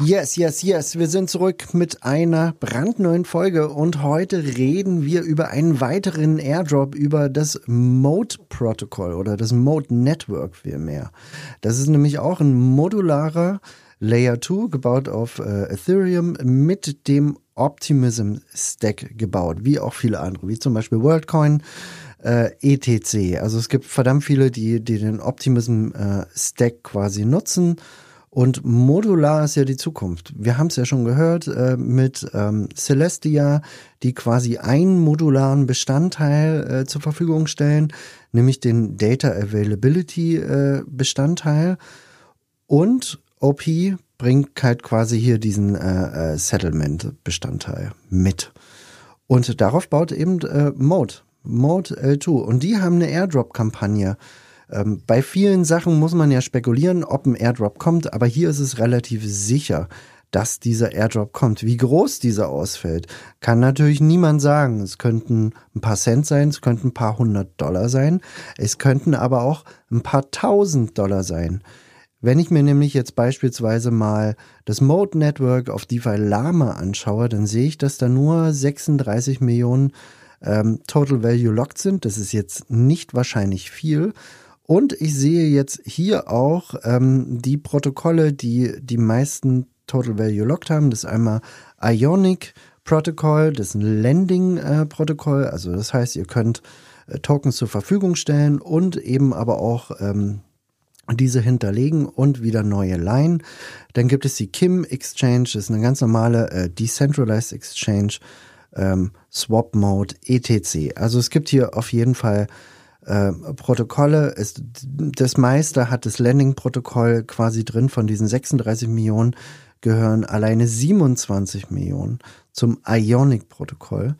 Yes, yes, yes. Wir sind zurück mit einer brandneuen Folge und heute reden wir über einen weiteren Airdrop über das Mode-Protokoll oder das Mode-Network vielmehr. Das ist nämlich auch ein modularer Layer 2 gebaut auf äh, Ethereum mit dem Optimism Stack gebaut, wie auch viele andere, wie zum Beispiel WorldCoin, äh, ETC. Also es gibt verdammt viele, die, die den Optimism äh, Stack quasi nutzen und modular ist ja die Zukunft. Wir haben es ja schon gehört äh, mit ähm, Celestia, die quasi einen modularen Bestandteil äh, zur Verfügung stellen, nämlich den Data Availability äh, Bestandteil. Und OP bringt halt quasi hier diesen äh, äh, Settlement Bestandteil mit. Und darauf baut eben äh, Mode, Mode L2. Und die haben eine Airdrop-Kampagne ähm, bei vielen Sachen muss man ja spekulieren, ob ein Airdrop kommt, aber hier ist es relativ sicher, dass dieser Airdrop kommt. Wie groß dieser ausfällt, kann natürlich niemand sagen. Es könnten ein paar Cent sein, es könnten ein paar hundert Dollar sein, es könnten aber auch ein paar tausend Dollar sein. Wenn ich mir nämlich jetzt beispielsweise mal das Mode Network auf DeFi Lama anschaue, dann sehe ich, dass da nur 36 Millionen ähm, Total Value locked sind. Das ist jetzt nicht wahrscheinlich viel. Und ich sehe jetzt hier auch ähm, die Protokolle, die die meisten Total Value Locked haben. Das ist einmal Ionic Protocol, das ist ein Lending-Protokoll. Äh, also das heißt, ihr könnt äh, Tokens zur Verfügung stellen und eben aber auch ähm, diese hinterlegen und wieder neue leihen. Dann gibt es die Kim Exchange, das ist eine ganz normale äh, Decentralized Exchange, ähm, Swap Mode, etc. Also es gibt hier auf jeden Fall äh, Protokolle. Ist, das meiste hat das Landing-Protokoll quasi drin. Von diesen 36 Millionen gehören alleine 27 Millionen zum Ionic-Protokoll.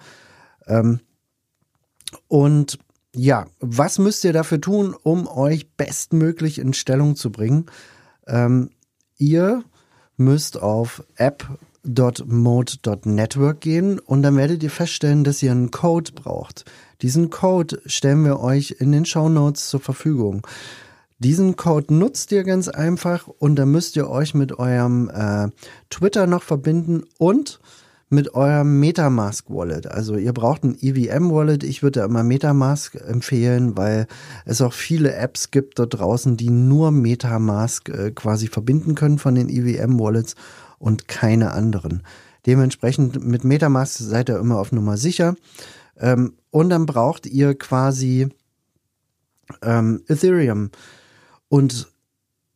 Ähm, und ja, was müsst ihr dafür tun, um euch bestmöglich in Stellung zu bringen? Ähm, ihr müsst auf app.mode.network gehen und dann werdet ihr feststellen, dass ihr einen Code braucht. Diesen Code stellen wir euch in den Show Notes zur Verfügung. Diesen Code nutzt ihr ganz einfach und dann müsst ihr euch mit eurem äh, Twitter noch verbinden und mit eurem Metamask Wallet. Also ihr braucht ein EVM Wallet. Ich würde immer Metamask empfehlen, weil es auch viele Apps gibt dort draußen, die nur Metamask äh, quasi verbinden können von den EVM Wallets und keine anderen. Dementsprechend mit Metamask seid ihr immer auf Nummer sicher. Ähm, und dann braucht ihr quasi ähm, Ethereum. Und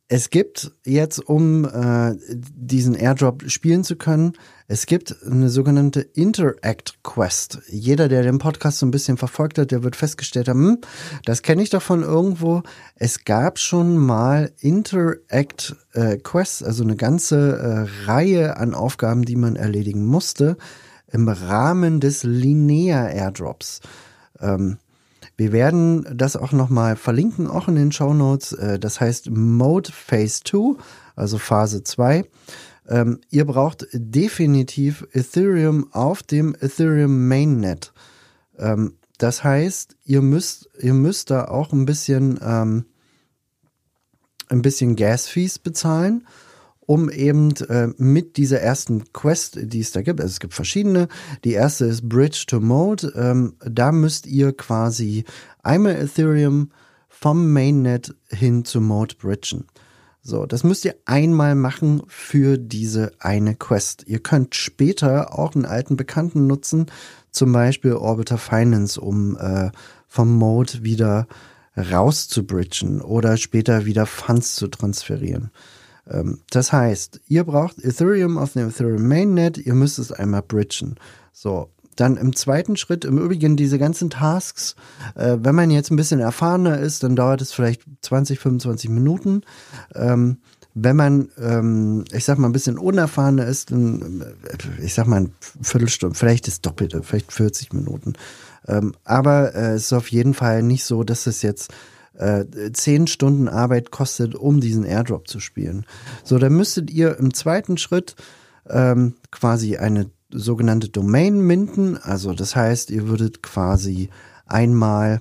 es gibt jetzt, um äh, diesen Airdrop spielen zu können, es gibt eine sogenannte Interact Quest. Jeder, der den Podcast so ein bisschen verfolgt hat, der wird festgestellt haben, hm, das kenne ich doch von irgendwo. Es gab schon mal Interact äh, Quests, also eine ganze äh, Reihe an Aufgaben, die man erledigen musste im Rahmen des Linear Airdrops. Ähm, wir werden das auch nochmal verlinken, auch in den Show Notes. Äh, das heißt Mode Phase 2, also Phase 2. Ähm, ihr braucht definitiv Ethereum auf dem Ethereum Mainnet. Ähm, das heißt, ihr müsst, ihr müsst da auch ein bisschen, ähm, ein bisschen Gas-Fees bezahlen um eben äh, mit dieser ersten Quest, die es da gibt, also es gibt verschiedene. Die erste ist Bridge to Mode. Ähm, da müsst ihr quasi einmal Ethereum vom Mainnet hin zu Mode bridgen. So, das müsst ihr einmal machen für diese eine Quest. Ihr könnt später auch einen alten Bekannten nutzen, zum Beispiel Orbiter Finance, um äh, vom Mode wieder raus zu bridgen oder später wieder Funds zu transferieren. Ähm, das heißt, ihr braucht Ethereum auf dem Ethereum Mainnet, ihr müsst es einmal bridgen. So, dann im zweiten Schritt, im Übrigen diese ganzen Tasks, äh, wenn man jetzt ein bisschen erfahrener ist, dann dauert es vielleicht 20, 25 Minuten. Ähm, wenn man, ähm, ich sag mal, ein bisschen unerfahrener ist, dann, äh, ich sag mal, eine Viertelstunde, vielleicht das Doppelte, vielleicht 40 Minuten. Ähm, aber äh, es ist auf jeden Fall nicht so, dass es jetzt äh, zehn Stunden Arbeit kostet, um diesen Airdrop zu spielen. So, dann müsstet ihr im zweiten Schritt ähm, quasi eine sogenannte Domain minden. Also das heißt, ihr würdet quasi einmal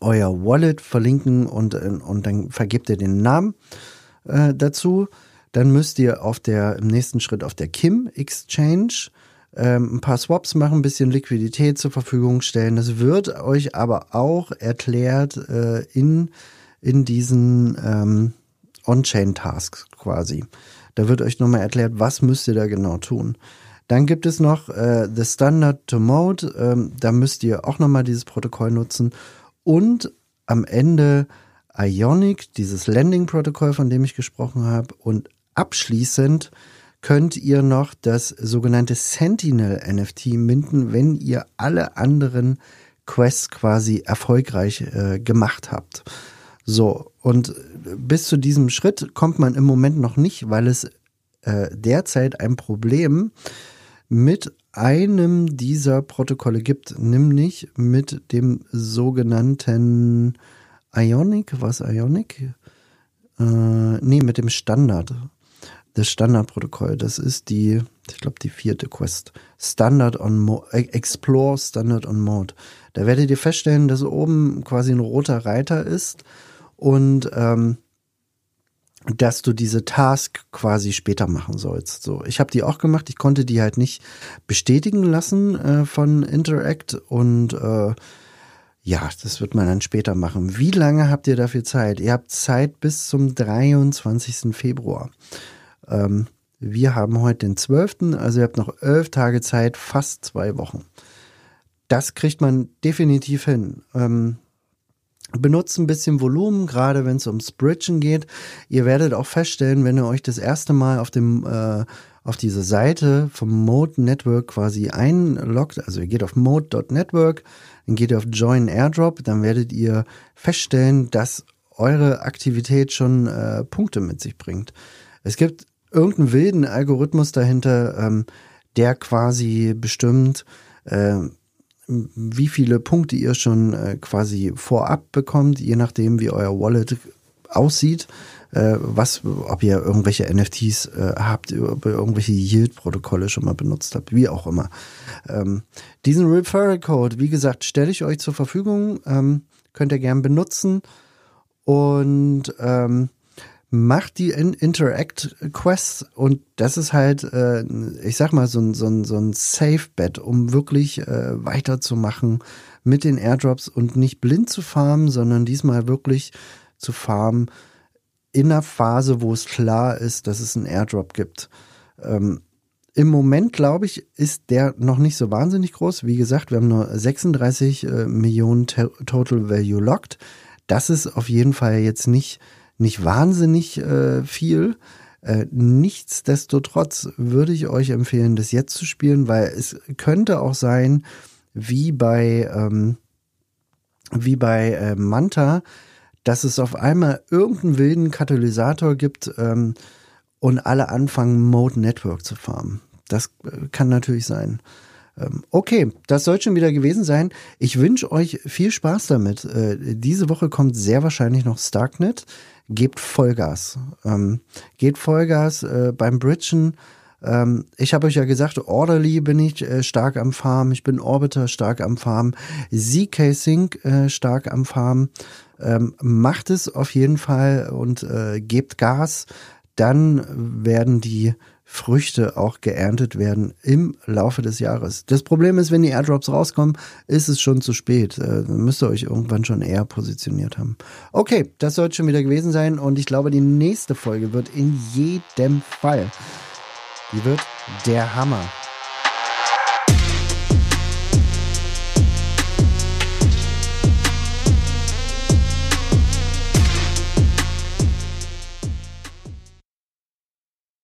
euer Wallet verlinken und, und dann vergebt ihr den Namen äh, dazu. Dann müsst ihr auf der, im nächsten Schritt auf der Kim Exchange ähm, ein paar Swaps machen, ein bisschen Liquidität zur Verfügung stellen. Das wird euch aber auch erklärt äh, in, in diesen ähm, On-Chain-Tasks quasi. Da wird euch nochmal erklärt, was müsst ihr da genau tun. Dann gibt es noch äh, The Standard to Mode. Ähm, da müsst ihr auch nochmal dieses Protokoll nutzen. Und am Ende Ionic, dieses Landing-Protokoll, von dem ich gesprochen habe. Und abschließend könnt ihr noch das sogenannte Sentinel NFT minden, wenn ihr alle anderen Quests quasi erfolgreich äh, gemacht habt. So, und bis zu diesem Schritt kommt man im Moment noch nicht, weil es äh, derzeit ein Problem mit einem dieser Protokolle gibt, nämlich mit dem sogenannten Ionic, was Ionic? Äh, nee, mit dem Standard das Standardprotokoll. Das ist die, ich glaube, die vierte Quest. Standard on Mo Explore Standard on Mode. Da werdet ihr feststellen, dass oben quasi ein roter Reiter ist und ähm, dass du diese Task quasi später machen sollst. So, ich habe die auch gemacht. Ich konnte die halt nicht bestätigen lassen äh, von Interact und äh, ja, das wird man dann später machen. Wie lange habt ihr dafür Zeit? Ihr habt Zeit bis zum 23. Februar. Ähm, wir haben heute den 12., also ihr habt noch elf Tage Zeit, fast zwei Wochen. Das kriegt man definitiv hin. Ähm, benutzt ein bisschen Volumen, gerade wenn es ums Bridgen geht. Ihr werdet auch feststellen, wenn ihr euch das erste Mal auf dem äh, auf diese Seite vom Mode Network quasi einloggt, also ihr geht auf mode.network, dann geht ihr auf Join Airdrop, dann werdet ihr feststellen, dass eure Aktivität schon äh, Punkte mit sich bringt. Es gibt irgendeinen wilden Algorithmus dahinter, ähm, der quasi bestimmt, äh, wie viele Punkte ihr schon äh, quasi vorab bekommt, je nachdem, wie euer Wallet aussieht. Äh, was, ob ihr irgendwelche NFTs äh, habt, ob ihr irgendwelche Yield-Protokolle schon mal benutzt habt, wie auch immer. Ähm, diesen Referral Code, wie gesagt, stelle ich euch zur Verfügung, ähm, könnt ihr gern benutzen und ähm, macht die in Interact Quests und das ist halt, äh, ich sag mal, so ein, so ein, so ein Safe-Bet, um wirklich äh, weiterzumachen mit den Airdrops und nicht blind zu farmen, sondern diesmal wirklich zu farmen in einer Phase, wo es klar ist, dass es einen Airdrop gibt. Ähm, Im Moment, glaube ich, ist der noch nicht so wahnsinnig groß. Wie gesagt, wir haben nur 36 äh, Millionen Total Value locked. Das ist auf jeden Fall jetzt nicht nicht wahnsinnig äh, viel. Äh, nichtsdestotrotz würde ich euch empfehlen, das jetzt zu spielen, weil es könnte auch sein, wie bei, ähm, wie bei äh, Manta, dass es auf einmal irgendeinen wilden Katalysator gibt ähm, und alle anfangen, Mode Network zu farmen. Das äh, kann natürlich sein. Ähm, okay, das soll schon wieder gewesen sein. Ich wünsche euch viel Spaß damit. Äh, diese Woche kommt sehr wahrscheinlich noch Starknet gebt Vollgas. Ähm, geht Vollgas äh, beim Bridgen. Ähm, ich habe euch ja gesagt, Orderly bin ich äh, stark am Farm, ich bin Orbiter stark am Farm, ZK Sync äh, stark am Farm. Ähm, macht es auf jeden Fall und äh, gebt Gas. Dann werden die Früchte auch geerntet werden im Laufe des Jahres. Das Problem ist, wenn die Airdrops rauskommen, ist es schon zu spät. Äh, müsst ihr euch irgendwann schon eher positioniert haben. Okay, das sollte schon wieder gewesen sein und ich glaube, die nächste Folge wird in jedem Fall, die wird der Hammer.